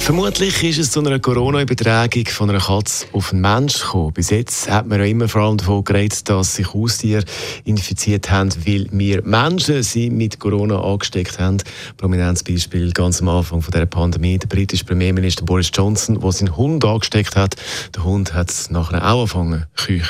Vermutlich ist es zu einer Corona-Übertragung von einer Katze auf einen Mensch gekommen. Bis jetzt hat man ja immer vor allem davon geredet, dass sich Haustiere infiziert haben, weil wir Menschen sie mit Corona angesteckt haben. Prominentes Beispiel ganz am Anfang von der Pandemie, der britische Premierminister Boris Johnson, der seinen Hund angesteckt hat. Der Hund hat es nachher auch angefangen zu.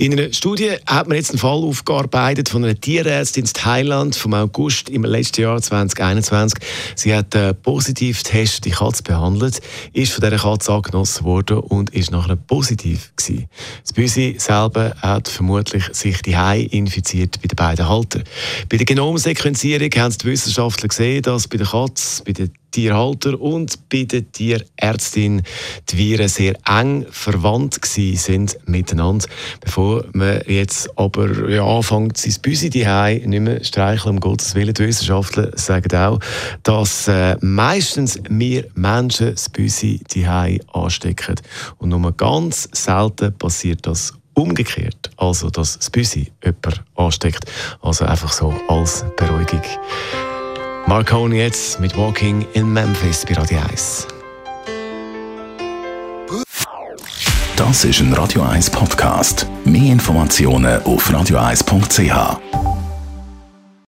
In einer Studie hat man jetzt einen Fall aufgearbeitet von einer Tierärztin in Thailand vom August im letzten Jahr 2021. Sie hat einen Positivtest die Katze behandelt ist von dieser Katze angenossen worden und ist nachher positiv gewesen. Das Büsi selber hat vermutlich sich die Hai infiziert bei den beiden Haltern. Bei der Genomsequenzierung haben die Wissenschaftler gesehen, dass bei der Katze, bei den Tierhalter und bei der Tierärztin die Viren sehr eng verwandt sind miteinander. Bevor man jetzt aber ja, anfängt, sein Büsi die nicht mehr streicheln, um Gottes Willen. Die Wissenschaftler sagen auch, dass äh, meistens wir Menschen das Büsi die anstecken. Und nur ganz selten passiert das umgekehrt. Also, dass das Büsi jemand ansteckt. Also einfach so als Beruhigung. Marconi jetzt mit Walking in Memphis bei Radio 1. Das ist ein Radio 1 Podcast. Mehr Informationen auf radio1.ch.